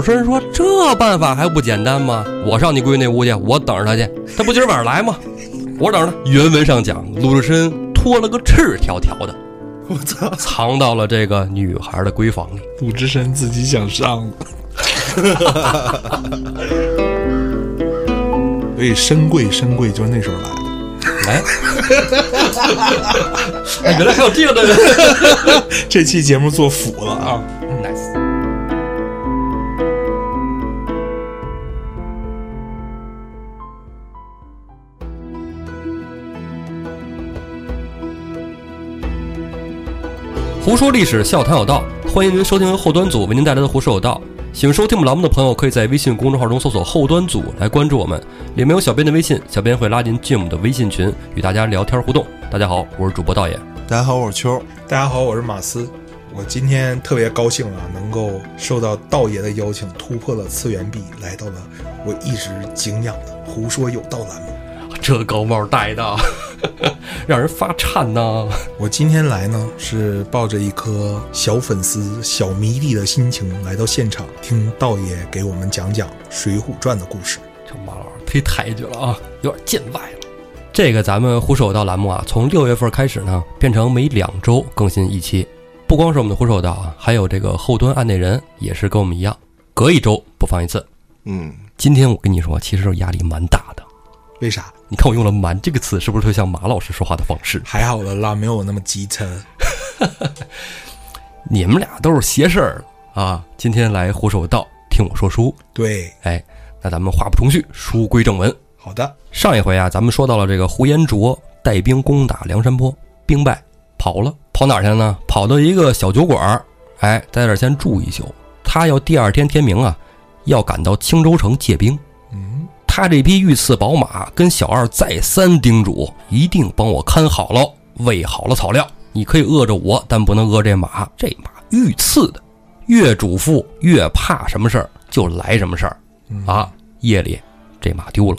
鲁智深说：“这办法还不简单吗？我上你闺女那屋去，我等着她去。她不今儿晚上来吗？我等着他。”原文上讲，鲁智深脱了个赤条条的，我操，藏到了这个女孩的闺房里。鲁智深自己想上，所以深贵深贵就是那时候来的。哎，哎，原来还有这个的人 这期节目做辅了啊！胡说历史，笑谈有道，欢迎您收听由后端组为您带来的《胡说有道》。喜欢收听我们栏目的朋友，可以在微信公众号中搜索“后端组”来关注我们，里面有小编的微信，小编会拉您进我们的微信群，与大家聊天互动。大家好，我是主播道爷。大家好，我是秋。大家好，我是马斯。我今天特别高兴啊，能够受到道爷的邀请，突破了次元壁，来到了我一直敬仰的“胡说有道”栏目。这高帽戴的，让人发颤呐！我今天来呢，是抱着一颗小粉丝、小迷弟的心情来到现场，听道爷给我们讲讲《水浒传》的故事。这马老师忒抬举了啊，有点见外了。这个咱们胡说有道栏目啊，从六月份开始呢，变成每两周更新一期。不光是我们的胡说有道啊，还有这个后端案内人也是跟我们一样，隔一周播放一次。嗯，今天我跟你说，其实压力蛮大的。为啥？你看我用了“蛮”这个词，是不是特像马老师说话的方式？还好了啦，没有我那么机车。你们俩都是邪事儿啊！今天来胡说有道，听我说书。对，哎，那咱们话不重叙，书归正文。好的，上一回啊，咱们说到了这个胡延灼带兵攻打梁山泊，兵败跑了，跑哪儿去了呢？跑到一个小酒馆儿，哎，在这儿先住一宿。他要第二天天明啊，要赶到青州城借兵。嗯，他这匹御赐宝马跟小二再三叮嘱，一定帮我看好了，喂好了草料。你可以饿着我，但不能饿这马。这马御赐的，越嘱咐越怕什么事儿就来什么事儿啊！夜里这马丢了。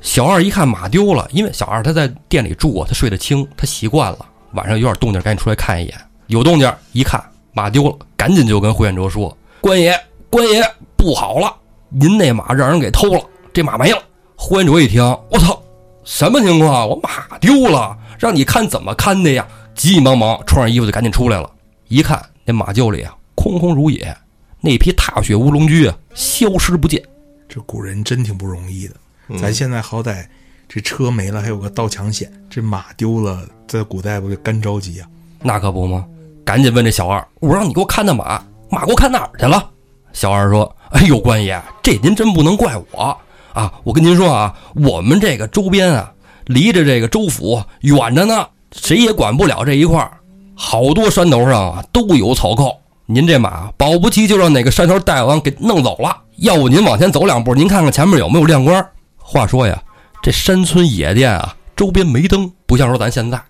小二一看马丢了，因为小二他在店里住啊，他睡得轻，他习惯了。晚上有点动静，赶紧出来看一眼。有动静，一看马丢了，赶紧就跟呼延灼说：“官爷，官爷，不好了，您那马让人给偷了，这马没了。”呼延灼一听，我操，什么情况？我马丢了，让你看怎么看的呀？急急忙忙穿上衣服就赶紧出来了。一看那马厩里啊，空空如也，那匹踏雪乌龙驹啊，消失不见。这古人真挺不容易的。咱现在好歹这车没了，还有个盗抢险，这马丢了，在古代不就干着急啊？那可不吗？赶紧问这小二，我让你给我看那马，马给我看哪儿去了？小二说：“哎呦，官爷，这您真不能怪我啊！我跟您说啊，我们这个周边啊，离着这个州府远着呢，谁也管不了这一块儿。好多山头上啊都有草寇，您这马保不齐就让哪个山头大王给弄走了。要不您往前走两步，您看看前面有没有亮光。话说呀，这山村野店啊，周边没灯，不像说咱现在。”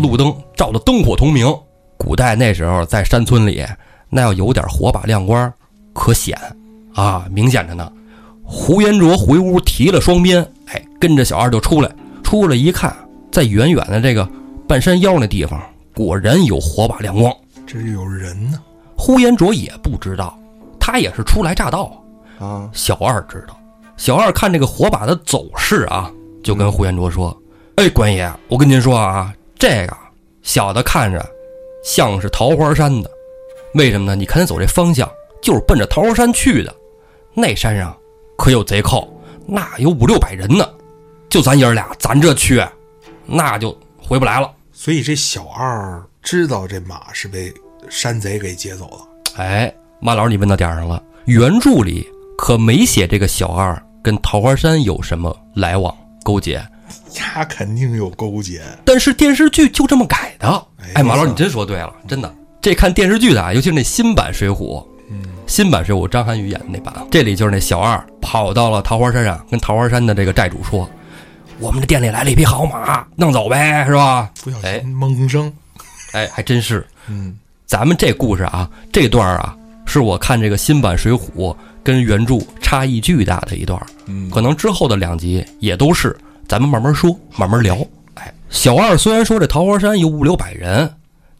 路灯照的灯火通明。古代那时候在山村里，那要有点火把亮光，可显啊，明显着呢。胡延灼回屋提了双鞭，哎，跟着小二就出来。出来一看，在远远的这个半山腰那地方，果然有火把亮光。这是有人呢。呼延灼也不知道，他也是初来乍到。啊，小二知道，小二看这个火把的走势啊，就跟呼延灼说：“哎，官爷，我跟您说啊。”这个小的看着像是桃花山的，为什么呢？你看他走这方向，就是奔着桃花山去的。那山上可有贼寇，那有五六百人呢。就咱爷儿俩，咱这去，那就回不来了。所以这小二知道这马是被山贼给劫走了。哎，马老师，你问到点儿上了。原著里可没写这个小二跟桃花山有什么来往勾结。他肯定有勾结，但是电视剧就这么改的。哎哎，马老师，你真说对了，真的。这看电视剧的啊，尤其是那新版《水浒》，嗯，新版《水浒》张涵予演的那版，这里就是那小二跑到了桃花山上，跟桃花山的这个债主说：“我们这店里来了一匹好马，弄走呗，是吧不小哎心蒙生。？”哎，还真是。嗯，咱们这故事啊，这段啊，是我看这个新版《水浒》跟原著差异巨大的一段。嗯可能之后的两集也都是，咱们慢慢说，慢慢聊。哎，小二虽然说这桃花山有五六百人，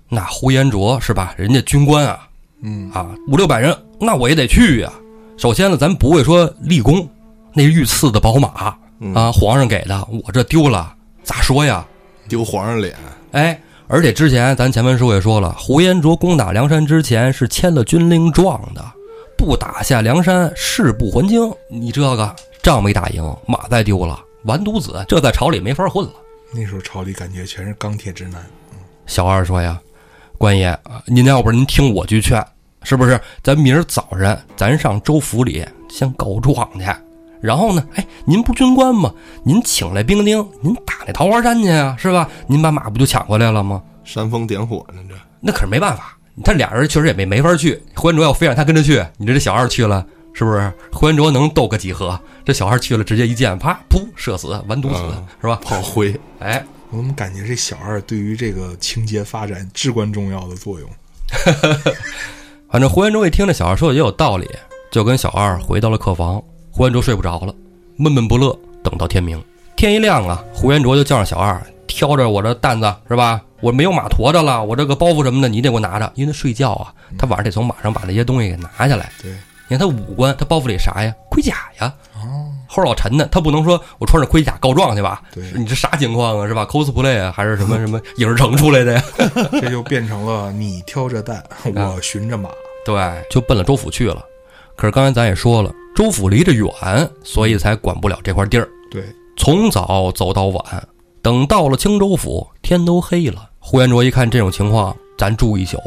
那呼延灼是吧？人家军官啊，嗯啊，五六百人，那我也得去呀、首先呢，咱不会说立功，那是御赐的宝马嗯啊，皇上给的，我这丢了咋说呀？丢皇上脸，哎，而且之前咱前文书也说了，胡延灼攻打梁山之前是签了军令状的，不打下梁山誓不还京。你这个仗没打赢，马再丢了，完犊子，这在朝里没法混了。那时候朝里感觉全是钢铁直男，小二说呀，官爷啊，您要不然您听我句劝，是不是？咱明儿早上咱上州府里先告状去，然后呢，哎，您不军官吗？您请来兵丁，您打那桃花山去啊，是吧？您把马不就抢回来了吗？煽风点火呢，这那可是没办法，他俩人确实也没没法去。胡延卓要非让他跟着去，你这这小二去了，是不是？胡延卓能斗个几何？这小二去了，直接一箭，啪，噗，射死，完犊子，嗯是吧？炮灰，哎，我怎么感觉这小二对于这个情节发展至关重要的作用？反正胡延灼一听这小二说的也有道理，就跟小二回到了客房。胡延灼睡不着了，闷闷不乐，等到天明。天一亮啊，胡延灼就叫上小二挑着我这担子是吧？我没有马驮着了，我这个包袱什么的你得给我拿着，因为他睡觉啊，他晚上得从马上把那些东西给拿下来。对，你看他五官，他包袱里啥呀？盔甲呀。哦，齁老沉的，他不能说我穿着盔甲告状去吧？对你这啥情况啊？是吧？cosplay 啊，还是什么什么 影视城出来的呀？这就变成了你挑着担，我寻着马。对，就奔了州府去了。可是刚才咱也说了，州府离着远，所以才管不了这块地儿。对，从早走到晚，等到了青州府，天都黑了。呼延灼一看这种情况，咱住一宿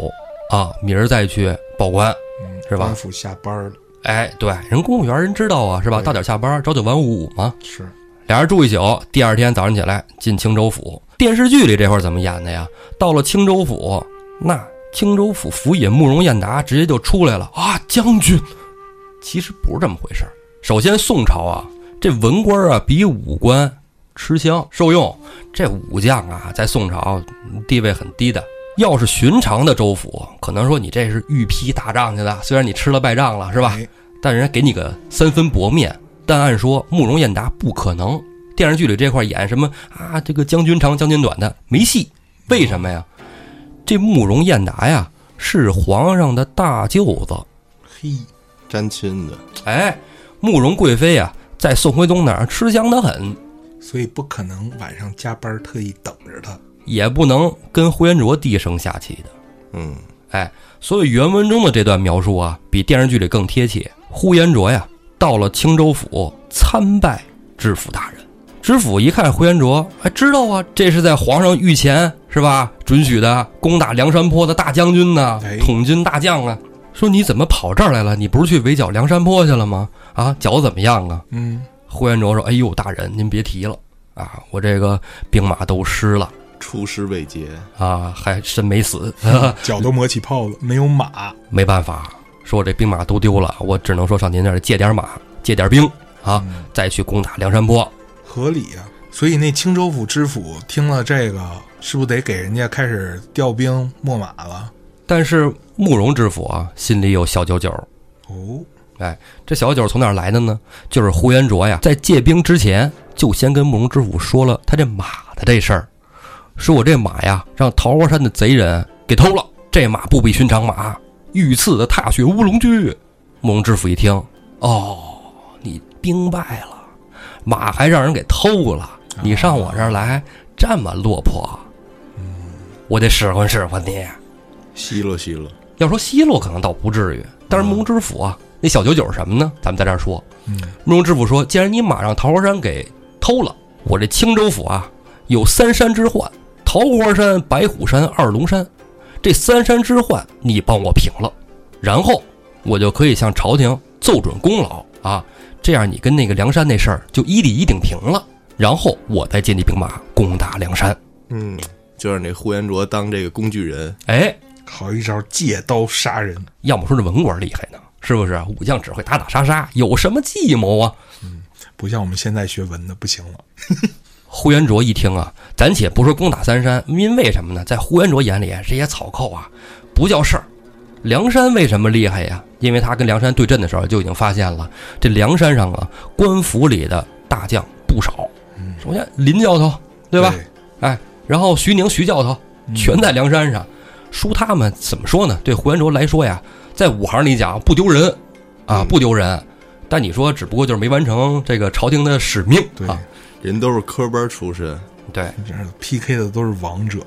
啊，明儿再去报官。嗯，是吧官府下班了，哎，对，人公务员人知道啊，是吧？对到点下班，朝九晚五嘛。是俩人住一宿，第二天早上起来进青州府。电视剧里这会儿怎么演的呀？到了青州府，那青州府府尹慕容彦达直接就出来了啊，将军。其实不是这么回事儿首先，宋朝啊，这文官啊比武官吃香受用。这武将啊，在宋朝地位很低的。要是寻常的州府，可能说你这是御批打仗去的，虽然你吃了败仗了，是吧？哎但人家给你个三分薄面。但按说慕容燕达不可能，电视剧里这块演什么啊？这个将军长将军短的没戏，为什么呀？这慕容燕达呀是皇上的大舅子，嘿，沾亲的，哎，慕容贵妃呀在宋徽宗那儿吃香的很，所以不可能晚上加班特意等着他。也不能跟呼延灼低声下气的。嗯，哎，所以原文中的这段描述啊，比电视剧里更贴切。呼延灼呀，到了青州府参拜知府大人。知府一看呼延灼，还知道啊，这是在皇上御前是吧？准许的攻打梁山泊的大将军呢哎，统军大将啊。说你怎么跑这儿来了？你不是去围剿梁山泊去了吗？啊，脚怎么样啊？嗯，呼延灼说：“哎呦，大人您别提了啊，我这个兵马都湿了出师未捷，啊，还真没死。”脚都磨起泡了，没有马。没办法，说我这兵马都丢了，我只能说上您那儿借点马，借点兵啊，嗯再去攻打梁山泊。合理啊、所以那青州府知府听了这个，是不是得给人家开始调兵秣马了？但是慕容知府啊，心里有小九九。哦，哎，这小九从哪儿来的呢？就是呼延灼呀，在借兵之前，就先跟慕容知府说了他这马的这事儿，说我这马呀，让桃花山的贼人给偷了，这马不比寻常马，御赐的踏雪乌龙驹。慕容知府一听，哦，你兵败了，马还让人给偷了，你上我这儿来这么落魄，我得使唤使唤你。奚落奚落，要说奚落，可能倒不至于，但是慕容知府啊，那小九九是什么呢？咱们在这儿说，嗯，慕容知府说，既然你马让桃花山给偷了，我这青州府啊有三山之患：桃花山、白虎山、二龙山。这三山之患你帮我平了，然后我就可以向朝廷奏准功劳啊，这样你跟那个梁山那事儿就一理一顶平了。然后我再借你兵马攻打梁山。嗯，就让这呼延灼当这个工具人，哎，好一招借刀杀人。要么说这文官厉害呢，是不是？武将只会打打杀杀，有什么计谋啊？嗯不像我们现在学文的不行了。呼延灼一听啊，暂且不说攻打三山，因为什么呢？在呼延灼眼里，这些草寇啊，不叫事儿。梁山为什么厉害呀？因为他跟梁山对阵的时候就已经发现了，这梁山上啊，官府里的大将不少。嗯，首先林教头，对吧？哎，然后徐宁、徐教头全在梁山上，输他们怎么说呢？对呼延灼来说呀，在武行里讲不丢人，啊，不丢人。但你说，只不过就是没完成这个朝廷的使命，啊。人都是科班出身，对，这 PK 的都是王者。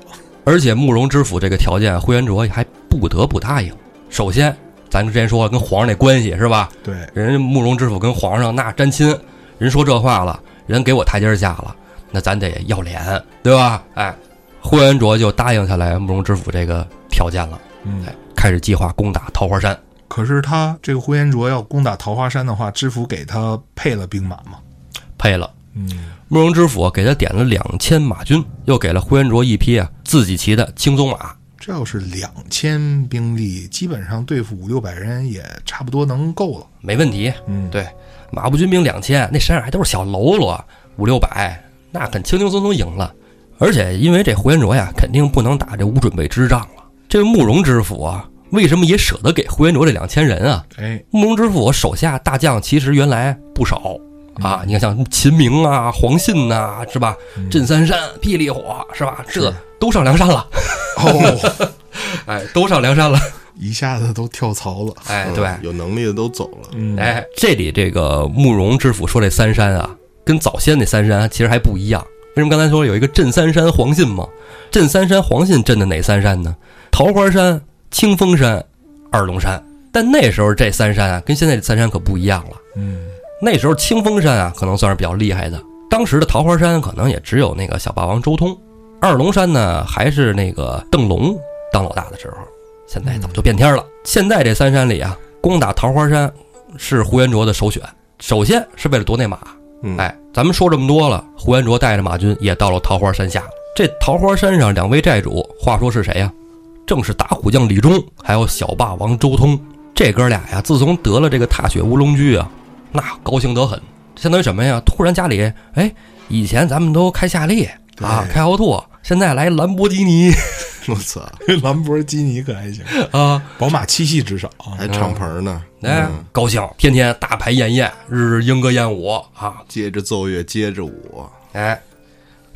而且慕容知府这个条件，呼延灼还不得不答应。首先，咱之前说了，跟皇上那关系是吧？对，人家慕容知府跟皇上那沾亲，人说这话了，人给我台阶下了，那咱得要脸，对吧？哎，呼延灼就答应下来慕容知府这个条件了，嗯。哎，开始计划攻打桃花山。可是他这个呼延灼要攻打桃花山的话，知府给他配了兵马吗？配了，嗯，慕容知府给他点了两千马军，又给了呼延灼一匹啊自己骑的青鬃马。这要是两千兵力，基本上对付五六百人也差不多能够了。没问题，嗯，对，马步军兵两千，那山上还都是小喽啰，五六百，那很轻轻松松赢了。而且因为这呼延灼呀，肯定不能打这无准备之仗了。这慕容知府啊，为什么也舍得给呼延灼这两千人啊？哎，慕容知府手下大将其实原来不少啊，你看像秦明啊、黄信呐、是吧？镇三山、霹雳火，是吧？这都上梁山了，哦，哎，都上梁山了，一下子都跳槽了。哎，嗯对，有能力的都走了。嗯，哎，这里这个慕容知府说这三山啊，跟早先那三山其实还不一样。为什么刚才说有一个镇三山黄信嘛？镇三山黄信镇的哪三山呢？桃花山、清风山、二龙山。但那时候这三山啊，跟现在这三山可不一样了。嗯，那时候清风山啊，可能算是比较厉害的。当时的桃花山可能也只有那个小霸王周通，二龙山呢还是那个邓龙当老大的时候。现在早就变天了。现在这三山里啊，攻打桃花山是胡延灼的首选。首先是为了夺那马。嗯，哎，咱们说这么多了，胡延灼带着马军也到了桃花山下。这桃花山上两位寨主，话说是谁呀、正是打虎将李忠，还有小霸王周通。这哥俩呀，自从得了这个踏雪乌龙驹啊，那高兴得很。相当于什么呀？突然家里，哎，以前咱们都开夏利啊，开奥拓，现在来兰博基尼 我操，兰博基尼可还行，啊，宝马七系至少啊。还敞篷呢，哎嗯，高兴，天天大排宴宴，日日莺歌燕舞啊，接着奏乐，接着舞，哎，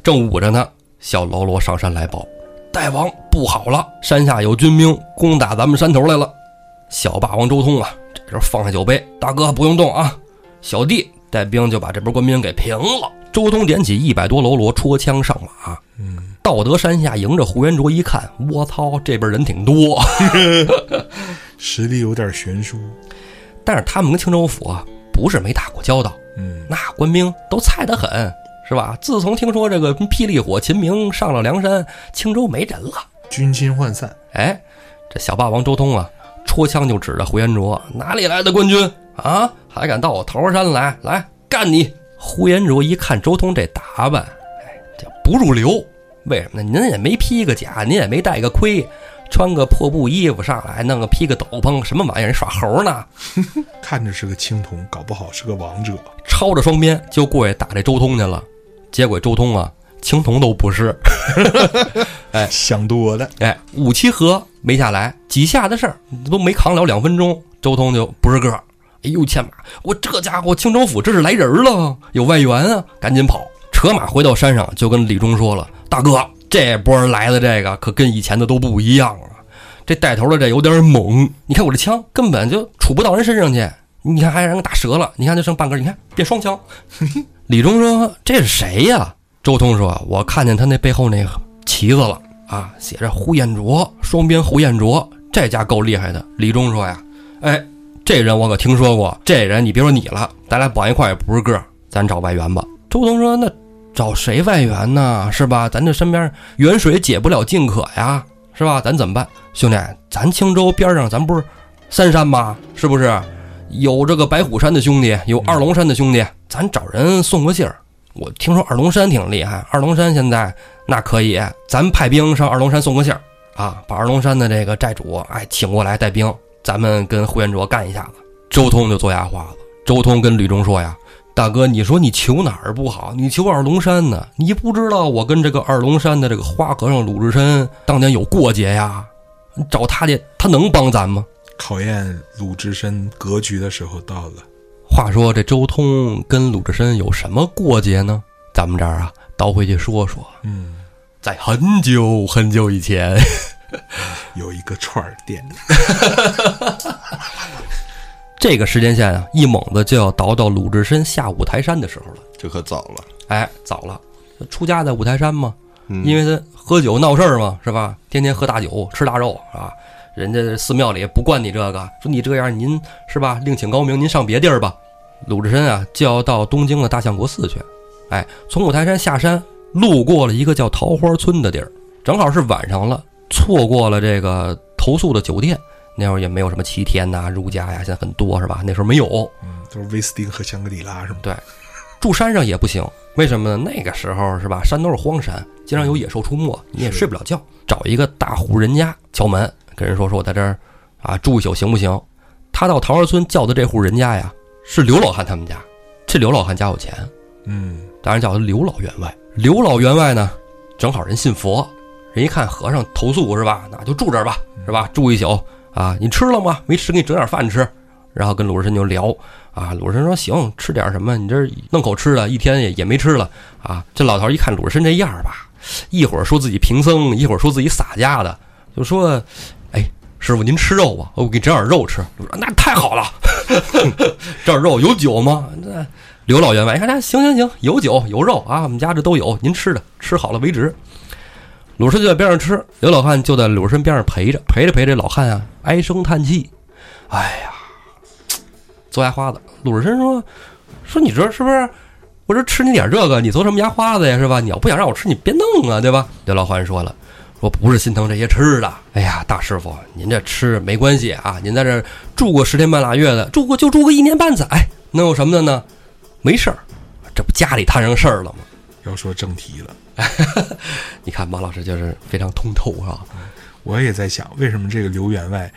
正舞着呢，小喽啰上山来报，大王不好了，山下有军兵攻打咱们山头来了。小霸王周通啊，这时候放下酒杯，大哥不用动啊，小弟带兵就把这波官兵给平了。周通点起一百多喽啰，戳枪上马。嗯，到得山下，迎着呼延灼一看，我操，这边人挺多。实力有点悬殊。但是他们跟青州府啊，不是没打过交道，嗯，那官兵都菜得很，是吧？自从听说这个霹雳火秦明上了梁山，青州没人了。军心涣散。哎，这小霸王周通啊，戳枪就指着呼延灼，哪里来的官军啊？还敢到我桃花山来？来干你！呼延灼一看周通这打扮，哎，这不入流。为什么呢？您也没披个甲，您也没戴个盔，穿个破布衣服上来，弄个披个斗篷，什么玩意儿？人耍猴呢？看着是个青铜，搞不好是个王者。抄着双鞭就过去打这周通去了。结果周通啊，青铜都不是，哎 想多了。哎，五七合没下来，几下的事儿都没扛了两分钟，周通就不是个儿。哎呦，牵马！我这家伙清州府这是来人了，有外援啊！赶紧跑，扯马回到山上，就跟李忠说了：“大哥，这波人来的这个可跟以前的都不一样了，这带头的这有点猛。你看我这枪根本就杵不到人身上去，你看还让人打折了，你看就剩半根，你看变双枪。”李忠说：“这是谁呀？”周通说：“我看见他那背后那个旗子了啊，写着呼延灼，双边呼延灼，这家够厉害的。”李忠说：“呀，哎，这人我可听说过，这人你别说你了，咱俩绑一块也不是个儿，咱找外援吧。”周通说：“那找谁外援呢？是吧？咱这身边远水解不了近渴呀，是吧？咱怎么办？兄弟，咱青州边上咱不是三山吗？是不是？有这个白虎山的兄弟，有二龙山的兄弟，咱找人送个信儿。我听说二龙山挺厉害，二龙山现在那可以，咱派兵上二龙山送个信儿啊，把二龙山的这个寨主哎请过来带兵，咱们跟呼延灼干一下子。周通就做哑话了。周通跟吕中说呀：“大哥，你说你求哪儿不好？你求二龙山呢？你不知道我跟这个二龙山的这个花和尚鲁智深当年有过节呀？你找他去，他能帮咱吗？”考验鲁智深格局的时候到了。话说这周通跟鲁智深有什么过节呢？咱们这儿啊，倒回去说说，嗯，在很久很久以前，有一个串儿店。这个时间线啊，一猛子就要倒到鲁智深下五台山的时候了。这可早了。哎，早了，出家在五台山嘛，嗯因为他喝酒闹事儿嘛，是吧？天天喝大酒，吃大肉啊。人家寺庙里不惯你这个，说你这样您是吧？另请高明，您上别地儿吧。鲁智深啊，就要到东京的大相国寺去。哎，从五台山下山，路过了一个叫桃花村的地儿，正好是晚上了，错过了这个投诉的酒店。那会儿也没有什么七天呐、如家呀，现在很多是吧？那时候没有，嗯，都是威斯汀和香格里拉是吗？住山上也不行，为什么呢？那个时候是吧，山都是荒山，经常有野兽出没，你也睡不了觉。找一个大户人家敲门，跟人说说我在这儿啊住一宿行不行？他到桃花村叫的这户人家呀，是刘老汉他们家。这刘老汉家有钱，嗯，当然叫他刘老员外。刘老员外呢，正好人信佛，人一看和尚投宿是吧，那就住这儿吧，是吧？住一宿啊，你吃了吗？没吃，给你整点饭吃。然后跟鲁智深就聊啊，鲁智深说行，吃点什么？你这弄口吃的，一天也也没吃了啊。这老头一看鲁智深这样吧，一会儿说自己贫僧，一会儿说自己洒家的，就说，哎，师傅您吃肉吧，我给你整点肉吃。那太好了，这肉有酒吗？那刘老员外一看，行行行，有酒有肉啊，我们家这都有，您吃的，吃好了为止。鲁智深就在边上吃，刘老汉就在鲁智深边上陪着，陪着陪着，老汉啊唉声叹气，哎呀，做牙花子。鲁智深说：“说你这是不是？我这吃你点这个，你做什么牙花子呀？是吧？你要不想让我吃，你别弄啊，对吧？”刘老汉说了：“说不是心疼这些吃的，哎呀，大师傅，您这吃没关系啊，您在这住过十天半拉月的，住过就住个一年半载，能有什么的呢？没事儿，这不家里摊上事儿了吗？”要说正题了，你看马老师就是非常通透啊，我也在想，为什么这个刘员外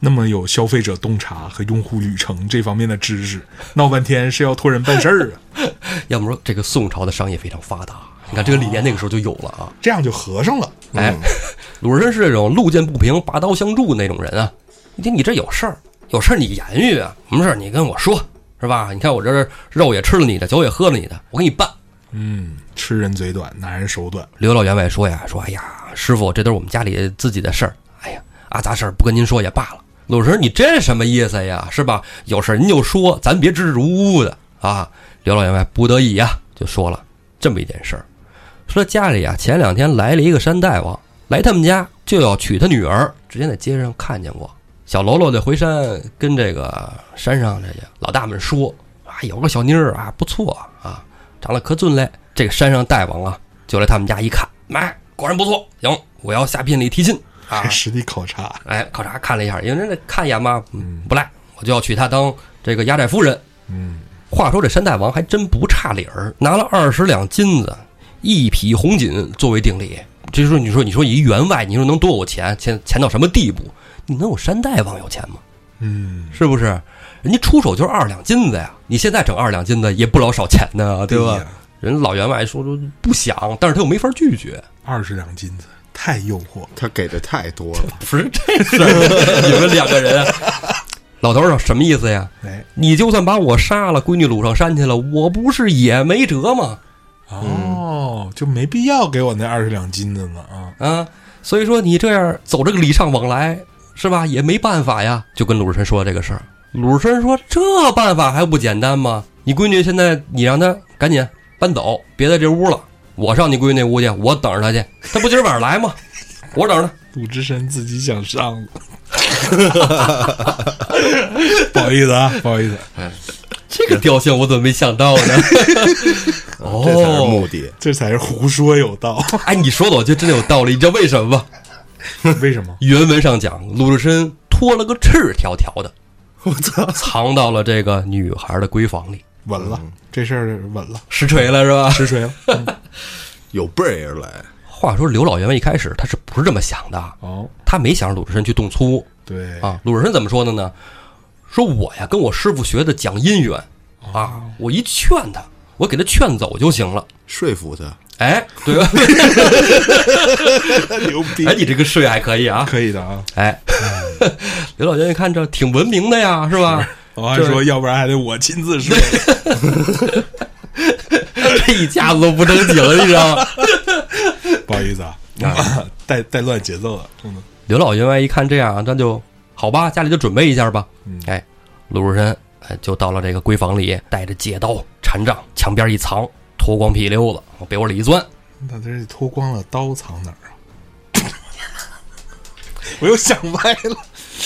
那么有消费者洞察和用户旅程这方面的知识，闹半天是要托人办事儿啊？要么说这个宋朝的商业非常发达，你看这个理念那个时候就有了啊。这样就合上了。哎，鲁智深是这种路见不平拔刀相助那种人啊。你听你这有事儿，有事儿你言语啊，什么事儿你跟我说，是吧？你看我这肉也吃了你的，酒也喝了你的，我给你办。嗯，吃人嘴短，拿人手短。刘老员外说呀，说哎呀，师傅，这都是我们家里自己的事儿，哎呀，啊杂事儿不跟您说也罢了。鲁智深，你这什么意思呀？是吧？有事儿您就说，咱别支支吾吾的啊。刘老员外不得已呀，就说了这么一件事儿，说家里啊前两天来了一个山大王，来他们家就要娶他女儿，之前在街上看见过。小喽啰得回山跟这个山上这些老大们说啊，有个小妮儿啊不错啊，长得可俊嘞。这个山上大王啊就来他们家一看，买，果然不错，行，我要下聘礼提亲啊。实地考察，哎，考察看了一下，因为人家看一眼嘛，嗯，不赖，我就要娶她当这个压寨夫人。嗯，话说这山大王还真不差理儿，拿了二十两金子，一匹红锦作为定礼。这说你说你说一员外，你说能多有钱？钱钱到什么地步？你能有山大王有钱吗？嗯，是不是？人家出手就是二两金子呀！你现在整二两金子也不老少钱呢，对吧？呀？人老员外说说不想，但是他又没法拒绝。二十两金子太诱惑了。他给的太多了，不是这事儿，你们两个人，老头儿说什么意思呀？哎，你就算把我杀了，闺女掳上山去了，我不是也没辙吗？哦，就没必要给我那二十两金子呢啊。啊，所以说你这样走这个礼尚往来，是吧？也没办法呀。就跟鲁智深说这个事儿，鲁智深说这办法还不简单吗？你闺女现在你让她赶紧搬走，别在这屋了，我上你闺女那屋去，我等着她去。她不今儿晚上来吗？我等着她。鲁智深自己想上了，不好意思啊，不好意思，哎这个雕像我怎么没想到呢？哦 这才是目的。这才是胡说有道。哎，你说的我觉得真的有道理，你知道为什么吗？为什么？原文上讲，鲁智深脱了个赤条条的，我操，藏到了这个女孩的闺房里，稳了，这事儿稳了，实锤了是吧？实锤了。嗯有备而来，话说刘老员外一开始他是不是这么想的？哦，他没想让鲁智深去动粗对，啊。鲁智深怎么说的呢？说我呀跟我师傅学的讲姻缘啊，我一劝他，我给他劝走就行了。说服他。哎，对吧？牛逼哎，，你这个睡还可以啊。可以的啊。哎，刘老员外看着挺文明的呀，是吧？我还说，要不然还得我亲自睡。这一家子都不正经，你知道吗？不好意思啊，带带乱节奏了。嗯刘老员外一看这样，那就好吧，家里就准备一下吧。嗯哎，鲁智深哎就到了这个闺房里，带着戒刀、禅杖，墙边一藏，脱光屁溜子往被窝里一钻，那这脱光了，刀藏哪儿啊？我又想歪了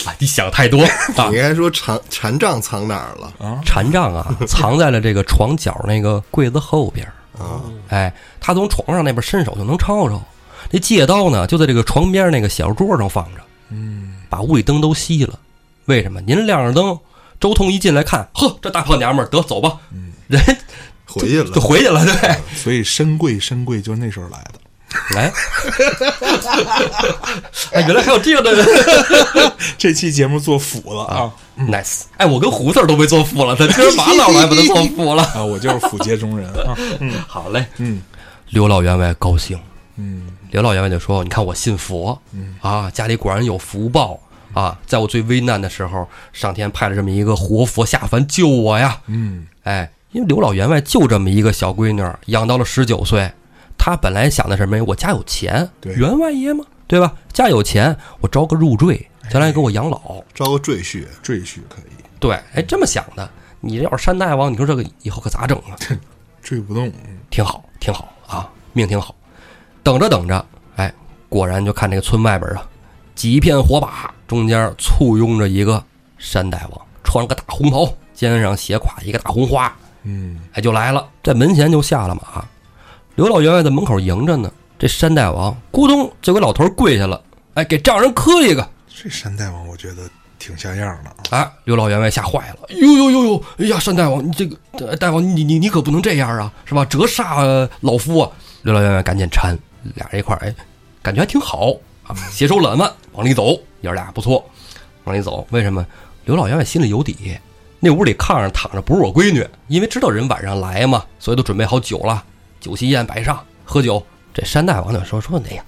啊，你想太多啊 你！应该说禅禅杖藏哪儿了？啊！禅杖啊，藏在了这个床角那个柜子后边。啊，哎，他从床上那边伸手就能抄着。这借刀呢，就在这个床边那个小桌上放着。嗯，把屋里灯都熄了。为什么？您亮着灯，周通一进来看，呵，这大胖娘们儿，得走吧，人回去了就。回去了，对。所以深贵深贵就是那时候来的。哎，哎，原来还有这样的人 这期节目做辅了啊，nice。哎，我跟胡四儿都被做服了，他今儿马老来把他做服了。啊！我就是辅界中人啊。好嘞，嗯刘老员外高兴。嗯刘老员外就说：“你看我信佛，嗯啊，家里果然有福报啊，在我最危难的时候，上天派了这么一个活佛下凡救我呀。嗯哎，因为刘老员外就这么一个小闺女儿，养到了十九岁，他本来想的是什么呀？我家有钱，员外爷嘛，对吧？家有钱，我招个入赘，将来给我养老。招个赘婿，赘婿可以，对，哎，这么想的。你要是山大王，你说这个以后可咋整啊？赘不动。嗯挺好，挺好啊，命挺好。等着等着，哎，果然就看这个村外边啊，几片火把中间簇拥着一个山大王，穿个大红袍，肩上斜挎一个大红花，嗯哎，就来了，在门前就下了马。刘老员外在门口迎着呢，这山大王咕咚就给老头跪下了，哎，给丈人磕一个。这山大王我觉得挺像样的啊。啊！刘老员外吓坏了，呦呦呦呦！哎呀，山大王，你这个呃大王，你你你可不能这样啊，是吧？折煞呃老夫啊！刘老员外赶紧搀，俩人一块儿，哎，感觉还挺好啊，携手揽腕往里走，爷儿俩不错，往里走。为什么？刘老员外心里有底，那屋里炕上躺着不是我闺女，因为知道人晚上来嘛，所以都准备好酒了，酒席宴摆上，喝酒。这山大王就说说，哎呀，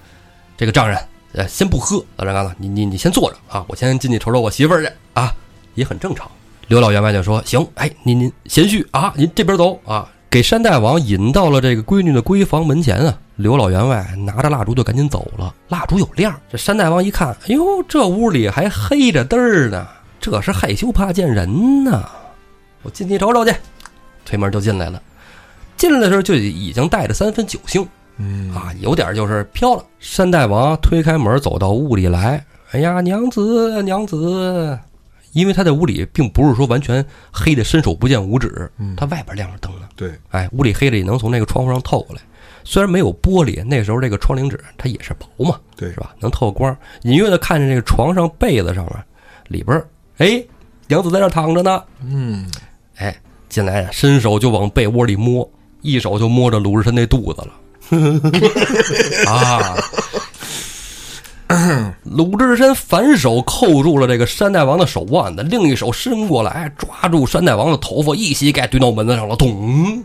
这个丈人，呃，先不喝，老张刚子，你你你先坐着啊，我先进去瞅瞅我媳妇儿去啊，也很正常。刘老员外就说：“行，哎，您您贤婿啊，您这边走啊。”给山大王引到了这个闺女的闺房门前啊。刘老员外拿着蜡烛就赶紧走了，蜡烛有亮。这山大王一看，哎呦，这屋里还黑着灯儿呢，这是害羞怕见人呐。我进去瞅瞅去，推门就进来了。进来的时候就已经带着三分酒兴，嗯啊，有点就是飘了。山大王推开门走到屋里来，哎呀，娘子，娘子，因为他在屋里并不是说完全黑的伸手不见五指，嗯他外边亮着灯呢。对，哎，屋里黑的也能从那个窗户上透过来。虽然没有玻璃，那时候这个窗棂纸它也是薄嘛，对是吧？能透光，隐约的看见这个床上被子上面里边儿，哎，娘子在这躺着呢。嗯哎，进来伸手就往被窝里摸，一手就摸着鲁智深那肚子了。啊！鲁智深反手扣住了这个山大王的手腕子，另一手伸过来抓住山大王的头发，一膝盖怼到门子上了，咚！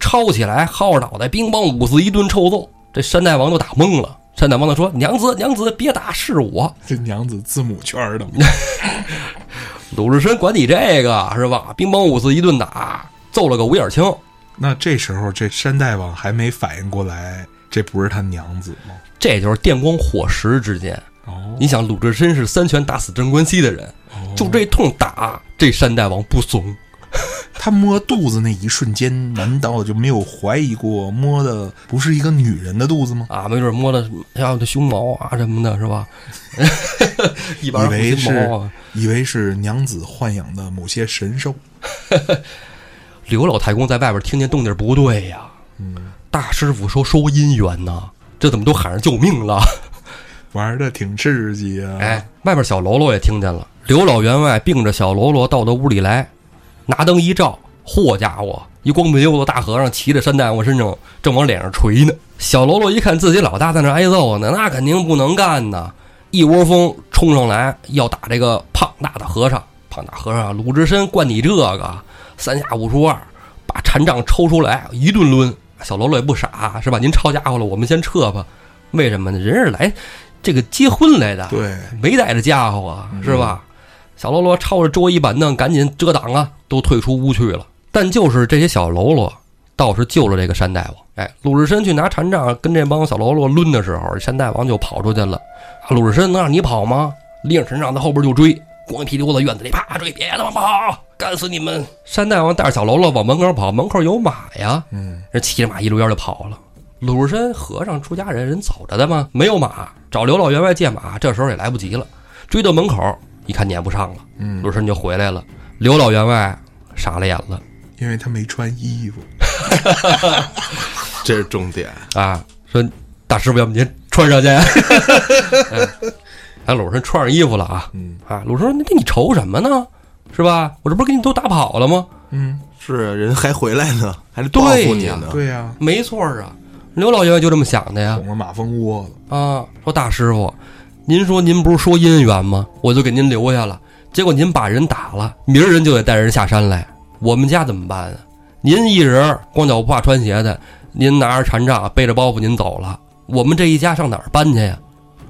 抄起来，薅着脑袋，乒乓五四一顿臭揍。这山大王都打懵了。山大王就说：“娘子，娘子，别打，是我。这娘子字母圈儿的嘛。鲁智深管你这个是吧？兵乓五四一顿打，揍了个五眼青。那这时候这山大王还没反应过来，这不是他娘子吗？这就是电光火石之间。哦，你想，鲁智深是三拳打死镇关西的人，就这通打，这山大王不怂。他摸肚子那一瞬间，难道就没有怀疑过摸的不是一个女人的肚子吗？啊，没准摸的呀，这胸毛啊什么的，是吧？以为是。以为是娘子豢养的某些神兽。刘老太公在外边听见动静不对呀，嗯，大师傅说收姻缘呢，这怎么都喊上救命了？玩的挺刺激啊！哎，外边小喽啰也听见了，刘老员外并着小喽啰到他屋里来，拿灯一照，嚯家伙，一光不溜的大和尚骑着山大王身上，正往脸上捶呢。小喽啰一看自己老大在那挨揍呢，那肯定不能干呐，一窝蜂冲上来要打这个胖大的和尚。胖大和尚鲁智深惯你这个，三下五除二把禅杖抽出来一顿抡。小喽啰也不傻，是吧？您抄家伙了，我们先撤吧。为什么呢？人是来这个结婚来的，对，没带着家伙啊，是吧？小喽啰抄着桌椅板凳，赶紧遮挡啊，都退出屋去了。但就是这些小喽啰，倒是救了这个山大王。哎，鲁智深去拿禅杖跟这帮小喽啰抡的时候，山大王就跑出去了。啊，鲁智深能让你跑吗？拎着禅杖在后边就追。光屁溜子院子里啪追，别他妈跑，干死你们！山大王带着小喽啰往门口跑，门口有马呀，嗯，人骑着马一溜烟就跑了。鲁智深和尚出家人人走着的吗？没有马，找刘老员外借马，这时候也来不及了。追到门口一看撵不上了，嗯鲁智深就回来了。刘老员外傻了眼了因为他没穿衣服。这是重点。啊，说大师傅，要不您穿上去？哎，哎鲁智深穿上衣服了啊嗯啊！鲁智深说：“那你愁什么呢？是吧？我这不是给你都打跑了吗？嗯，是啊人还回来呢，还得报复你呢。对呀、没错儿啊。”刘老员外就这么想的呀。捅了马蜂窝了。啊，说大师傅，您说您不是说姻缘吗？我就给您留下了，结果您把人打了，明儿人就得带人下山来，我们家怎么办啊？您一人光脚不怕穿鞋的，您拿着禅杖背着包袱您走了，我们这一家上哪儿搬去呀？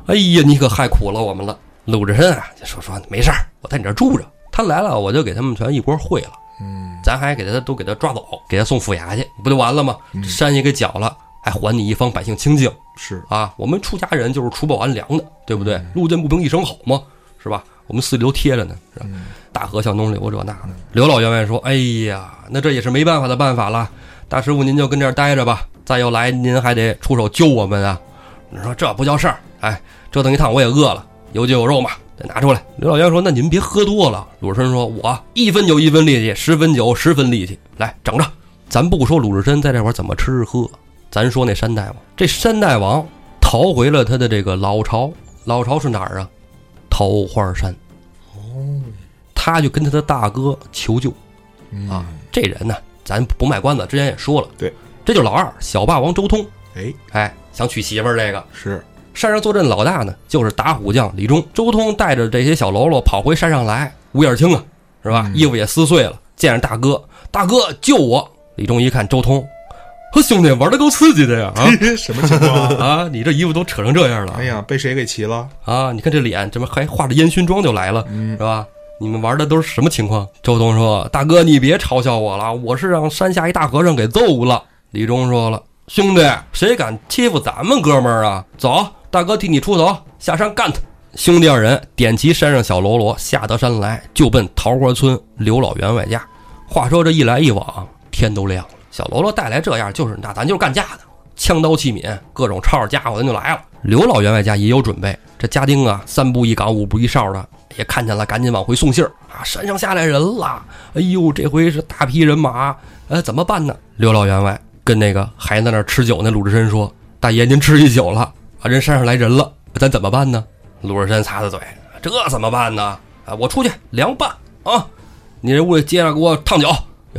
哎呀，你可害苦了我们了。鲁智深啊，就说说没事儿，我在你这儿住着，他来了我就给他们全一锅烩了，嗯，咱还给他都给他抓走，给他送府衙去，不就完了吗？山也给缴了，还还你一方百姓清净。是，啊，我们出家人就是除暴安良的，对不对？路见不平一声吼嘛，是吧？我们四里都贴着呢，是吧？大河向东流，这那的。刘老员外说：“哎呀，那这也是没办法的办法了。大师傅您就跟这儿待着吧，再要来您还得出手救我们啊。”你说这不叫事儿，哎，折腾一趟我也饿了，有酒有肉嘛，得拿出来。刘老员外说：“那您别喝多了。”鲁智深说：“我一分酒一分力气，十分酒十分力气，来整着。咱不说鲁智深在这块儿怎么吃喝，咱说那山大王，这山大王逃回了他的这个老巢，老巢是哪儿啊？桃花山。哦，他就跟他的大哥求救嗯啊。这人呢，咱不卖关子，之前也说了，对，这就是老二小霸王周通。哎，哎，想娶媳妇儿这个是，山上坐镇老大呢，就是打虎将李忠。周通带着这些小喽啰跑回山上来，五眼青啊，是吧？衣服也撕碎了，见着大哥，大哥救我！李忠一看周通，和兄弟玩的够刺激的呀啊！什么情况啊？啊，你这衣服都扯成这样了哎呀，被谁给骑了？啊！你看这脸，怎么还化着烟熏妆就来了，嗯是吧？你们玩的都是什么情况？周通说：“大哥，你别嘲笑我了，我是让山下一大和尚给揍了。”李忠说了：“兄弟，谁敢欺负咱们哥们儿啊？走，大哥替你出头，下山干他！”兄弟二人点齐山上小喽啰，下得山来，就奔桃花村刘老员外家。话说这一来一往，天都亮了。小喽啰带来这样，就是那咱就是干架的，枪刀器皿，各种抄着家伙，咱就来了。刘老员外家也有准备，这家丁啊，三步一岗，五步一哨的，也看见了，赶紧往回送信儿啊！山上下来人了，哎呦，这回是大批人马，呃，怎么办呢？刘老员外跟那个还在那儿吃酒那鲁智深说：“大爷，您吃一宿了啊，人山上来人了，咱怎么办呢？”鲁智深擦擦嘴：“这怎么办呢？啊，我出去凉拌啊！你这屋里接着给我烫酒，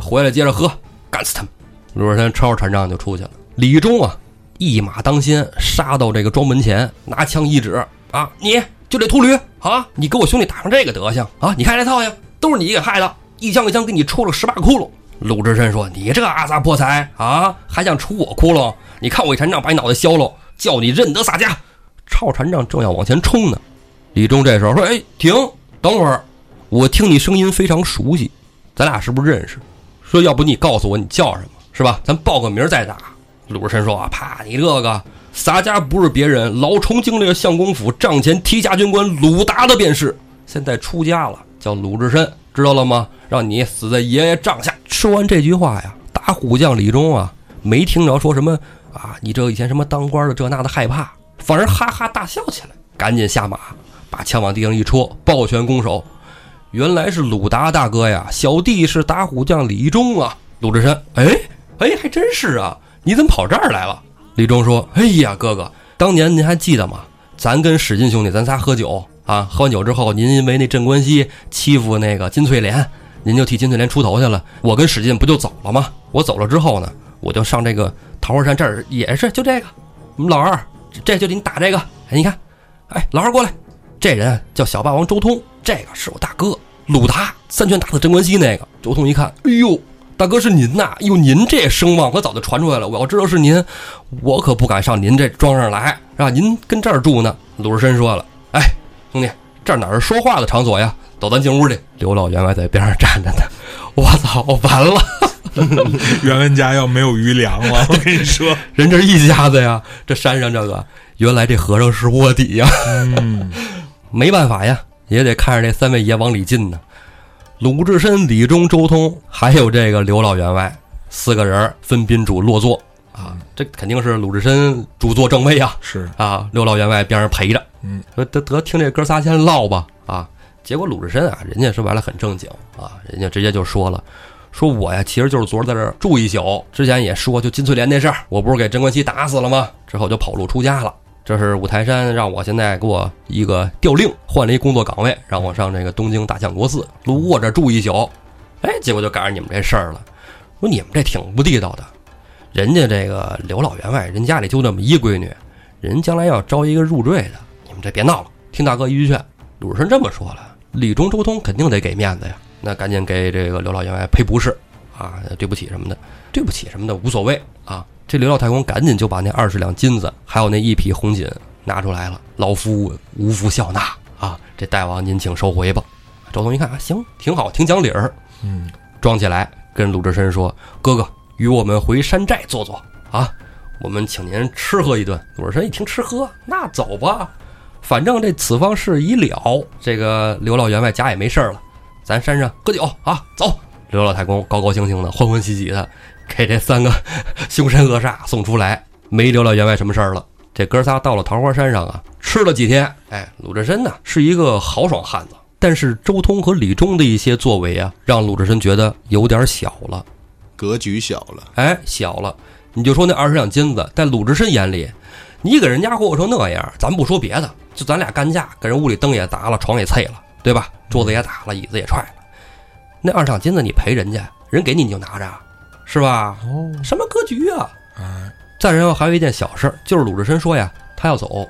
回来接着喝，干死他们！”鲁智深抄着禅杖就出去了。李忠啊，一马当先，杀到这个庄门前，拿枪一指啊，你就这秃驴啊，你给我兄弟打成这个德行啊！你看这套呀，都是你给害的，一枪一枪给你戳了十八窟窿。鲁智深说：“你这个阿萨破财啊，还想戳我窟窿？你看我一禅杖把你脑袋削了，叫你认得洒家！”抄禅杖正要往前冲呢，李忠这时候说：“哎，停，等会儿，我听你声音非常熟悉，咱俩是不是认识？说要不你告诉我你叫什么，是吧？咱报个名再打。”鲁智深说：“啊，怕你这个洒家不是别人，老崇经历了相公府帐前提辖军官鲁达的便是，现在出家了，叫鲁智深，知道了吗？让你死在爷爷帐下。”说完这句话呀，打虎将李忠啊，没听着说什么啊，你这以前什么当官的这那的害怕，反而哈哈大笑起来，赶紧下马，把枪往地上一戳，抱拳拱手。原来是鲁达大哥呀，小弟是打虎将李忠啊。鲁智深，哎哎，还真是啊，你怎么跑这儿来了？李忠说：“哎呀，哥哥，当年您还记得吗？咱跟史进兄弟，咱仨喝酒啊，喝完酒之后，您因为那镇关西欺负那个金翠莲，您就替金翠莲出头去了。我跟史进不就走了吗？我走了之后呢，我就上这个桃花山这儿也是就这个，我们老二这就得你打这个。哎，你看，哎，老二过来，这人叫小霸王周通，这个是我大哥鲁达，三拳打死镇关西那个。周通一看，哎呦，大哥是您呐！哎呦，您这声望可早就传出来了。我要知道是您，我可不敢上您这庄上来，让您跟这儿住呢。鲁智深说了，哎，兄弟，这哪是说话的场所呀？走，咱进屋去。刘老员外在边上站着呢。我操，完了！袁文家要没有余粮了，我跟你说，人这一家子呀，这山上这个，原来这和尚是卧底呀。嗯，没办法呀，也得看着这三位爷往里进呢。鲁智深、李忠、周通，还有这个刘老员外四个人分宾主落座啊。这肯定是鲁智深主坐正位啊，是啊，刘老员外边上陪着。嗯，说得得听这哥仨先唠吧啊。结果鲁智深啊，人家说白了很正经啊，人家直接就说了，说我呀其实就是昨儿在这儿住一宿，之前也说就金翠莲那事儿，我不是给贞观西打死了吗？之后就跑路出家了。这是五台山让我现在给我一个调令，换了一工作岗位，让我上这个东京大相国寺路卧这住一宿。哎，结果就赶上你们这事儿了，说你们这挺不地道的。人家这个刘老员外，人家里就那么一闺女，人将来要招一个入赘的，你们这别闹了，听大哥一句劝。鲁智深这么说了。李忠、周通肯定得给面子呀，那赶紧给这个刘老员外赔不是，啊，对不起什么的，对不起什么的无所谓啊。这刘老太公赶紧就把那二十两金子，还有那一匹红锦拿出来了，老夫无福笑纳啊，这大王您请收回吧。周通一看啊，行，挺好，挺讲理儿，嗯，装起来跟鲁智深说：“哥哥，与我们回山寨坐坐啊，我们请您吃喝一顿。”鲁智深一听吃喝，那走吧。反正这此方事已了，这个刘老员外家也没事了，咱山上喝酒啊，走！刘老太公高高兴兴的，欢欢喜喜的，给这三个 凶神恶煞送出来，没刘老员外什么事儿了。这哥仨到了桃花山上啊，吃了几天。哎，鲁智深呢是一个豪爽汉子，但是周通和李忠的一些作为啊，让鲁智深觉得有点小了，格局小了。哎，小了。你就说那二十两金子，在鲁智深眼里，你给人家霍霍成那样，咱不说别的。就咱俩干架，给人屋里灯也砸了，床也碎了，对吧？桌子也打了，椅子也踹了。那二两金子你赔人家，人给你你就拿着，是吧？哦，什么格局啊？哎，再然后还有一件小事，就是鲁智深说呀，他要走，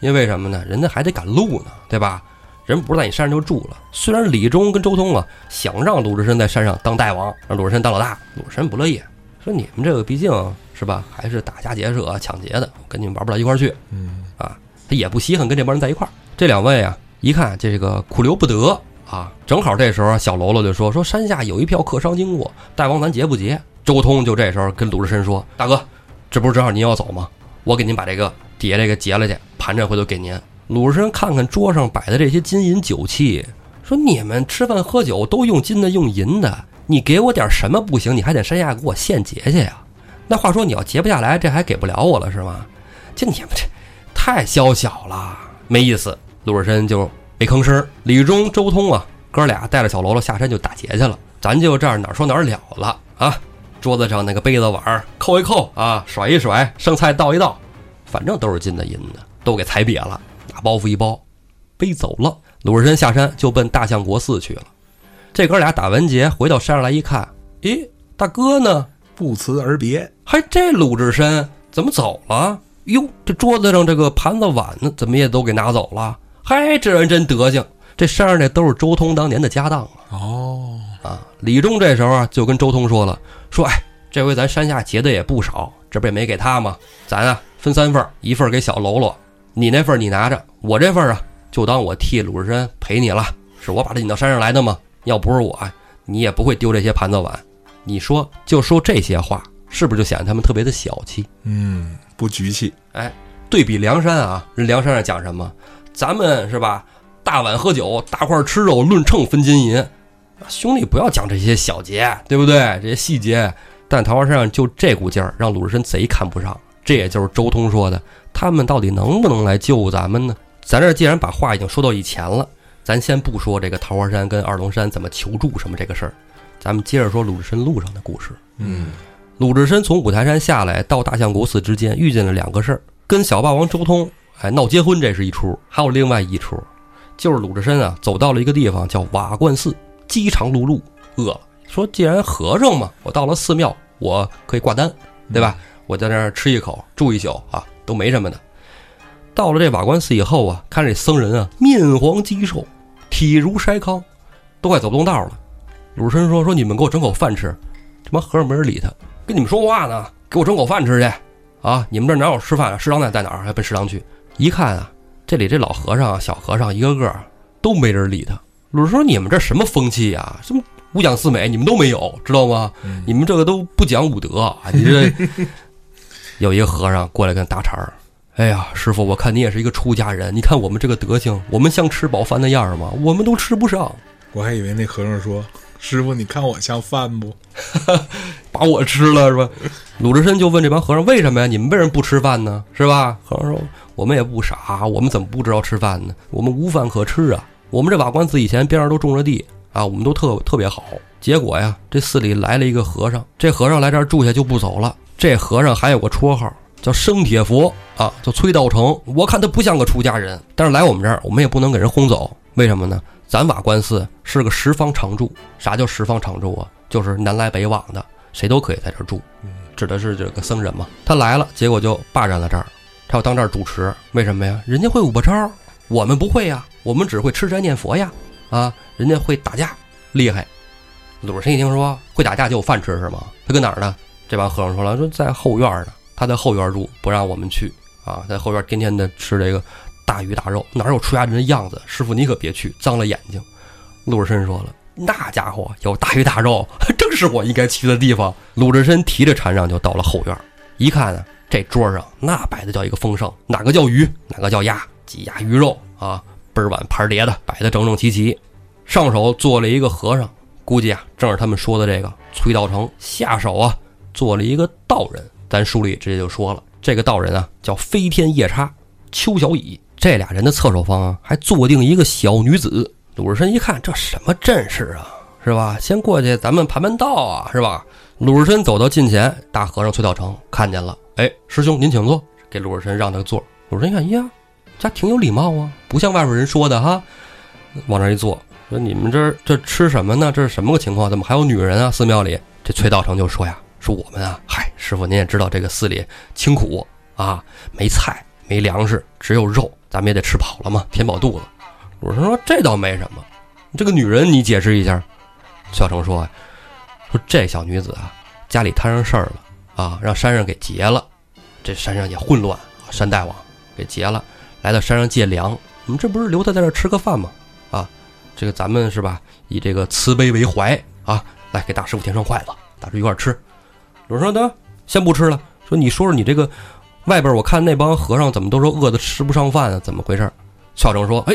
因为什么呢？人家还得赶路呢，对吧？人不是在你山上就住了。虽然李忠跟周通啊想让鲁智深在山上当大王，让鲁智深当老大，鲁智深不乐意，说你们这个毕竟是吧，还是打家劫舍、抢劫的，跟你们玩不到一块儿去。嗯，啊。他也不稀罕跟这帮人在一块儿。这两位啊，一看这个苦留不得啊，正好这时候小喽啰就说：“说山下有一票客商经过，大王咱劫不劫？”周通就这时候跟鲁智深说：“大哥，这不是正好您要走吗？我给您把这个底下这个劫了去，盘缠回头给您。”鲁智深看看桌上摆的这些金银酒器，说：“你们吃饭喝酒都用金的用银的，你给我点什么不行？你还得山下给我现劫去呀？那话说你要劫不下来，这还给不了我了是吗？就你们这……”太娇小了，没意思。鲁智深就没吭声。李忠、周通啊，哥俩带着小喽啰下山就打劫去了。咱就这儿哪说哪了了啊！桌子上那个杯子碗扣一扣啊，甩一甩，剩菜倒一倒，反正都是金的银的，都给踩瘪了，拿包袱一包，背走了。鲁智深下山就奔大相国寺去了。这哥俩打完劫回到山上来一看，咦，大哥呢？不辞而别。还这鲁智深怎么走了？哟，这桌子上这个盘子碗呢，怎么也都给拿走了？嗨，这人真德行！这山上那都是周通当年的家当啊！哦，啊，李忠这时候啊就跟周通说了，说哎，这回咱山下劫的也不少，这不也没给他吗？咱啊分三份，一份给小喽啰，你那份你拿着，我这份啊就当我替鲁智深赔你了，是我把他引到山上来的吗？要不是我，你也不会丢这些盘子碗。你说就说这些话，是不是就显得他们特别的小气？嗯。不局气，哎，对比梁山啊，人梁山上讲什么？咱们是吧？大碗喝酒，大块吃肉，论秤分金银。兄弟，不要讲这些小节，对不对？这些细节。但桃花山上就这股劲儿，让鲁智深贼看不上。这也就是周通说的，他们到底能不能来救咱们呢？咱这既然把话已经说到以前了，咱先不说这个桃花山跟二龙山怎么求助什么这个事儿，咱们接着说鲁智深路上的故事。嗯。鲁智深从五台山下来，到大相国寺之间遇见了两个事儿，跟小霸王周通哎闹结婚，这是一出；还有另外一出，就是鲁智深啊走到了一个地方叫瓦罐寺，饥肠辘辘，饿了，说既然和尚嘛，我到了寺庙，我可以挂单，对吧？我在那儿吃一口，住一宿啊，都没什么的。到了这瓦官寺以后啊，看这僧人啊面黄肌瘦，体如筛糠，都快走不动道了。鲁智深说：“说你们给我整口饭吃。”这帮和尚没人理他。跟你们说话呢，给我整口饭吃去，啊！你们这哪有吃饭啊？食堂在在哪儿？还奔食堂去？一看啊，这里这老和尚、小和尚一个个都没人理他。鲁智说：“你们这什么风气呀？什么五讲四美，你们都没有，知道吗？你们这个都不讲武德。”你这 有一个和尚过来跟他搭茬儿：“哎呀，师傅，我看你也是一个出家人，你看我们这个德行，我们像吃饱饭的样儿吗？我们都吃不上。我还以为那和尚说：“师傅，你看我像饭不？把我吃了是吧？”鲁智深就问这帮和尚：“为什么呀？你们为什么不吃饭呢？是吧？”和尚说：“我们也不傻，我们怎么不知道吃饭呢？我们无饭可吃啊！我们这瓦官寺以前边上都种着地啊，我们都特特别好。结果呀，这寺里来了一个和尚，这和尚来这儿住下就不走了。这和尚还有个绰号叫生铁佛啊，叫崔道成。我看他不像个出家人，但是来我们这儿，我们也不能给人轰走。为什么呢？咱瓦官寺是个十方常住。啥叫十方常住啊？就是南来北往的，谁都可以在这儿住。指的是这个僧人嘛。他来了，结果就霸占了这儿，他要当这儿主持。为什么呀？人家会五八招，我们不会呀，我们只会吃斋念佛呀。啊，人家会打架，厉害。鲁智深一听说会打架就有饭吃是吗？他搁哪儿呢？这帮和尚说了，说在后院呢。他在后院住，不让我们去啊，在后院天天的吃这个大鱼大肉，哪有出家人的样子？师傅你可别去，脏了眼睛。鲁智深说了，那家伙有大鱼大肉，正是我应该去的地方。鲁智深提着禅杖就到了后院，一看呢，这桌上那摆的叫一个丰盛，哪个叫鱼，哪个叫鸭，鸡鸭鱼肉啊，倍儿碗盘碟的摆的整整齐齐。上手做了一个和尚，估计啊正是他们说的这个崔道成。下手啊做了一个道人。咱书里直接就说了，这个道人啊叫飞天夜叉邱小乙，这俩人的侧手方啊还坐定一个小女子。鲁智深一看，这什么阵势啊，是吧？先过去咱们盘盘道啊，是吧？鲁智深走到近前，大和尚崔道成看见了，哎，师兄您请坐，给鲁智深让他坐。鲁智深一看，呀，这挺有礼貌啊，不像外边人说的哈。往那一坐，说你们这这吃什么呢？这是什么个情况？怎么还有女人啊？寺庙里，这崔道成就说呀。说我们啊，嗨，师傅您也知道这个寺里清苦啊，没菜没粮食，只有肉，咱们也得吃饱了嘛，填饱肚子。鲁智深说这倒没什么，这个女人你解释一下。小成说，说这小女子啊，家里摊上事儿了啊，让山上给劫了，这山上也混乱，山大王给劫了，来到山上借粮，我们这不是留他在这吃个饭吗？啊，这个咱们是吧，以这个慈悲为怀啊，来给大师傅添双筷子，大师一块吃。鲁智深得先不吃了，说你说说你这个外边，我看那帮和尚怎么都说饿得吃不上饭啊？怎么回事？孝成说：“哎，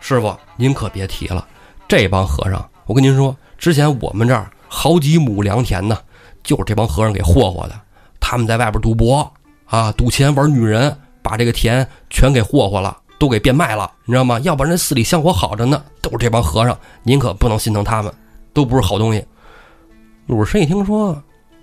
师傅您可别提了，这帮和尚，我跟您说，之前我们这儿好几亩良田呢，就是这帮和尚给霍霍的。他们在外边赌博啊，赌钱玩女人，把这个田全给霍霍了，都给变卖了，你知道吗？要不然这寺里香火好着呢，都是这帮和尚，您可不能心疼他们，都不是好东西。”鲁智深一听说。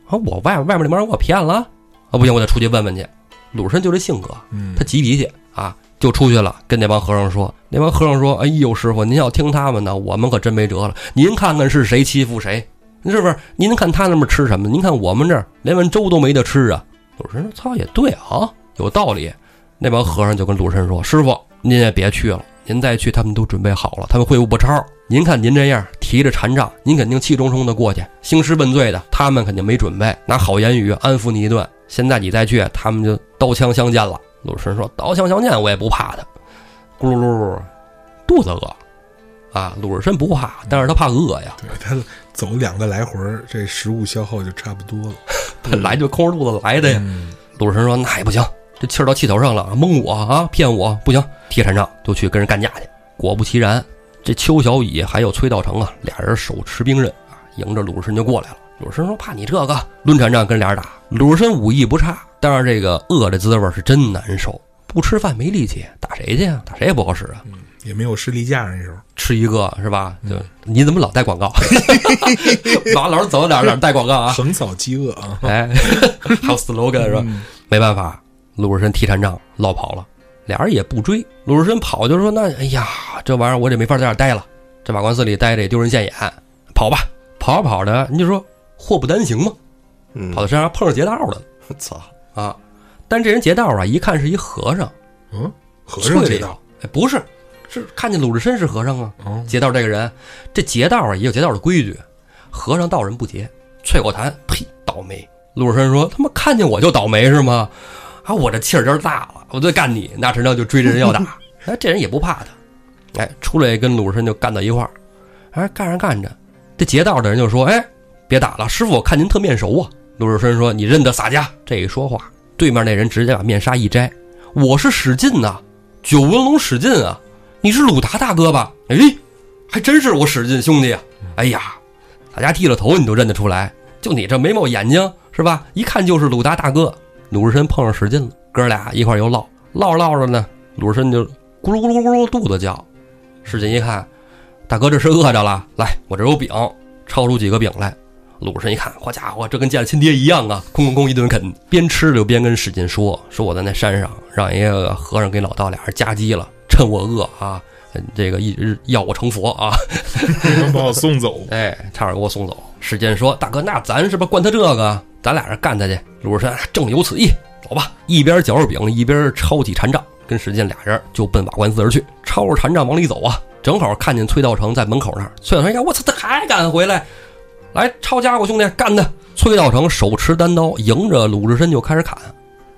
啊！我外外面那帮人给我骗了，啊！不行，我得出去问问去。鲁智深就这性格，他急脾气啊，就出去了，跟那帮和尚说。那帮和尚说：“哎呦，师傅，您要听他们的，我们可真没辙了。您看看是谁欺负谁，是不是？您看他那边吃什么？您看我们这儿连碗粥都没得吃啊！”鲁智深说：“操，也对啊，有道理。”那帮和尚就跟鲁智深说：“师傅，您也别去了。”您再去，他们都准备好了，他们会五步超。您看您这样提着禅杖，您肯定气冲冲的过去兴师问罪的，他们肯定没准备，拿好言语安抚你一顿。现在你再去，他们就刀枪相见了。鲁智深说：“刀枪相见，我也不怕他。”咕噜噜，肚子饿啊！鲁智深不怕，但是他怕饿呀。对他走两个来回，这食物消耗就差不多了。本来就空着肚子来的呀。鲁智深说：“那也不行。”这气儿到气头上了，蒙我啊，骗我不行，铁禅杖就去跟人干架去。果不其然，这邱小乙还有崔道成啊，俩人手持兵刃啊，迎着鲁智深就过来了。鲁智深说：“怕你这个，抡禅杖跟俩人打。”鲁智深武艺不差，但是这个饿的滋味是真难受，不吃饭没力气，打谁去啊？打谁也不好使啊。嗯，也没有士力架那时候，吃一个是吧？就你怎么老带广告？老老是走哪哪带广告啊？横扫饥饿啊！哎，还有 slogan 是吧？没办法。鲁智深提禅杖落跑了，俩人也不追。鲁智深跑就说：“那哎呀，这玩意儿我也没法在这待了，这瓦官寺里待着也丢人现眼，跑吧。”跑着跑着，你就说祸不单行嘛，跑到山上碰上劫道的，我操啊！但这人劫道啊，一看是一和尚，嗯，和尚劫道？哎，不是，是看见鲁智深是和尚啊。劫道这个人，这劫道啊也有劫道的规矩，和尚道人不劫。啐口痰，呸，倒霉！鲁智深说：“他妈看见我就倒霉是吗？”啊！我这气儿劲大了，我再干你，那陈章就追着人要打。哎，这人也不怕他，哎，出来跟鲁智深就干到一块儿。哎，干着干着，这劫道的人就说：“哎，别打了，师傅，我看您特面熟啊。”鲁智深说：“你认得洒家？”这一说话，对面那人直接把面纱一摘：“我是史进呐，九纹龙史进啊，你是鲁达大哥吧？哎，还真是我史进兄弟啊！哎呀，洒家剃了头你都认得出来，就你这眉毛眼睛是吧？一看就是鲁达大哥。鲁智深碰上史进了，哥俩一块又唠唠着唠着呢，鲁智深就咕噜咕噜咕噜肚子叫。史进一看，大哥这是饿着了，来，我这有饼，抄出几个饼来。鲁智深一看，好家伙，这跟见了亲爹一样啊！哐哐哐一顿啃，边吃就边跟史进说：“说我在那山上让一个和尚给老道俩人夹击了，趁我饿啊，这个一直要我成佛啊，能把我送走？哎，差点给我送走。”史进说：“大哥，那咱是不是惯他这个？咱俩人干他去。”鲁智深正有此意，走吧！一边嚼着饼，一边抄起禅杖，跟史进俩人就奔瓦官寺而去。抄着禅杖往里走啊，正好看见崔道成在门口那儿。崔道成一看，我操，他还敢回来！来，抄家伙，兄弟，干他！崔道成手持单刀，迎着鲁智深就开始砍。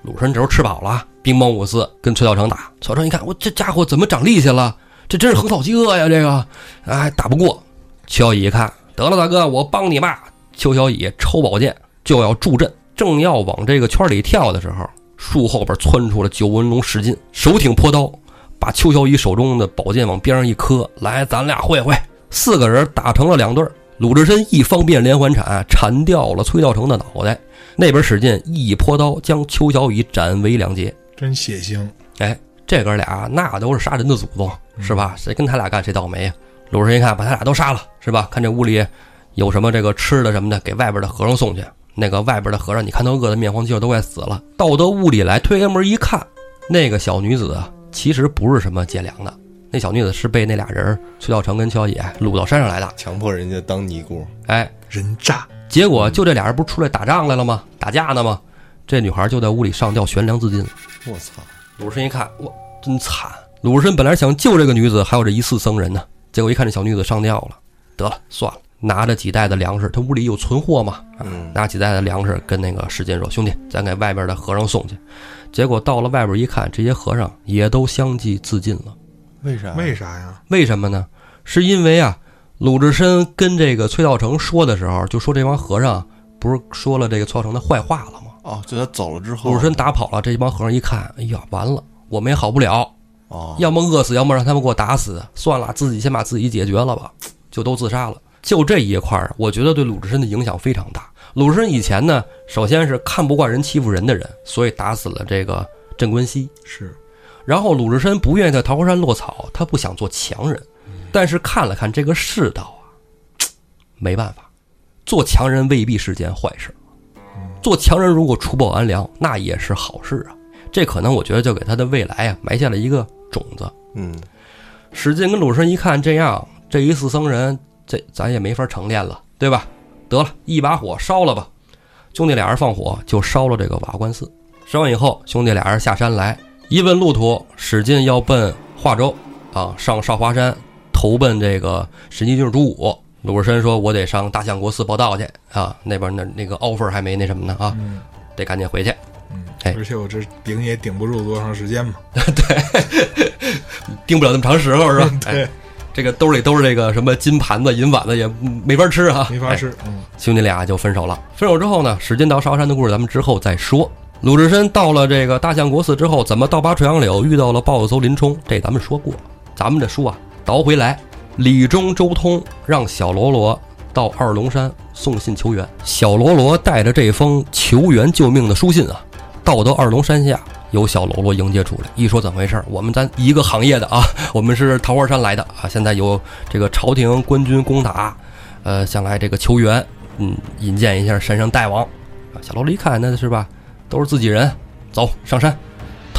鲁智深这时候吃饱了，兵帮五四跟崔道成打。崔道成一看，我这家伙怎么长力气了？这真是横扫饥饿呀！这个，哎，打不过。邱小乙一看，得了，大哥，我帮你吧。邱小乙抽宝剑就要助阵，正要往这个圈里跳的时候，树后边窜出了九纹龙史进，手挺破刀，把邱小乙手中的宝剑往边上一磕，来，咱俩会会。四个人打成了两对儿。鲁智深一方便连环铲，铲掉了崔道成的脑袋。那边史进一泼刀，将邱小乙斩为两截。真血腥！哎，这哥俩那都是杀人的祖宗，是吧？谁跟他俩干谁倒霉呀？鲁智深一看，把他俩都杀了，是吧？看这屋里有什么这个吃的什么的，给外边的和尚送去。那个外边的和尚，你看都饿得面黄肌瘦，都快死了。到到屋里来，推开门一看，那个小女子其实不是什么劫粮的。那小女子是被那俩人崔道成跟乔小野掳到山上来的，强迫人家当尼姑，哎，人渣。结果就这俩人不是出来打仗来了吗？打架呢吗？这女孩就在屋里上吊悬梁自尽了。我操！鲁智深一看，哇，真惨！鲁智深本来想救这个女子，还有这一四僧人呢，结果一看这小女子上吊了，得了，算了，拿着几袋的粮食，他屋里有存货嘛，嗯，拿几袋的粮食跟那个史进说：“兄弟，咱给外边的和尚送去。”结果到了外边一看，这些和尚也都相继自尽了。为啥？为啥呀？为什么呢？是因为啊，鲁智深跟这个崔道成说的时候，就说这帮和尚不是说了这个崔道成的坏话了吗？哦，就他走了之后，鲁智深打跑了，这帮和尚一看，哎呀，完了，我们也好不了，哦，要么饿死，要么让他们给我打死，算了，自己先把自己解决了吧，就都自杀了。就这一块儿，我觉得对鲁智深的影响非常大。鲁智深以前呢，首先是看不惯人欺负人的人，所以打死了这个镇关西。是。然后鲁智深不愿意在桃花山落草，他不想做强人，但是看了看这个世道啊，没办法，做强人未必是件坏事。做强人如果除暴安良，那也是好事啊。这可能我觉得就给他的未来啊埋下了一个种子。嗯，史进跟鲁智深一看这样，这一四僧人，这咱也没法成炼了，对吧？得了一把火烧了吧，兄弟俩人放火就烧了这个瓦官寺。烧完以后，兄弟俩人下山来。一问路途，史进要奔华州，啊，上少华山投奔这个神机军主武。鲁智深说：“我得上大相国寺报道去啊，那边那那个 offer 还没那什么呢啊，得赶紧回去。嗯，哎而且我这顶也顶不住多长时间嘛。对，盯不了那么长时候是吧？对哎，这个兜里都是这个什么金盘子、银碗子，也没法吃啊，哎没法吃。嗯，兄弟俩就分手了。分手之后呢，史进到韶山的故事咱们之后再说。鲁智深到了这个大相国寺之后，怎么倒拔垂杨柳遇到了豹子头林冲？这咱们说过。咱们这书啊，倒回来，李忠、周通让小喽啰到二龙山送信求援。小喽啰带着这封求援救命的书信啊，到到二龙山下，有小喽啰迎接出来。一说怎么回事？我们咱一个行业的啊，我们是桃花山来的啊，现在有这个朝廷官军攻打，呃，想来这个求援，嗯，引荐一下山上大王。啊，小喽啰一看，那是吧？都是自己人，走上山。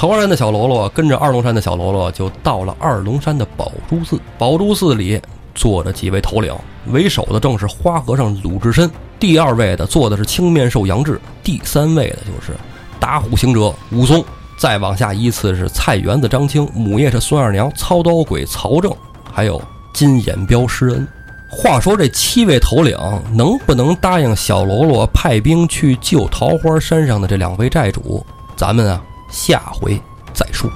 桃花山的小喽啰跟着二龙山的小喽啰就到了二龙山的宝珠寺。宝珠寺里坐着几位头领，为首的正是花和尚鲁智深，第二位的坐的是青面兽杨志，第三位的就是打虎行者武松。再往下依次是菜园子张青，母夜叉孙二娘，操刀鬼曹正，还有金眼彪施恩。话说这七位头领能不能答应小喽啰派兵去救桃花山上的这两位寨主？咱们啊，下回再说。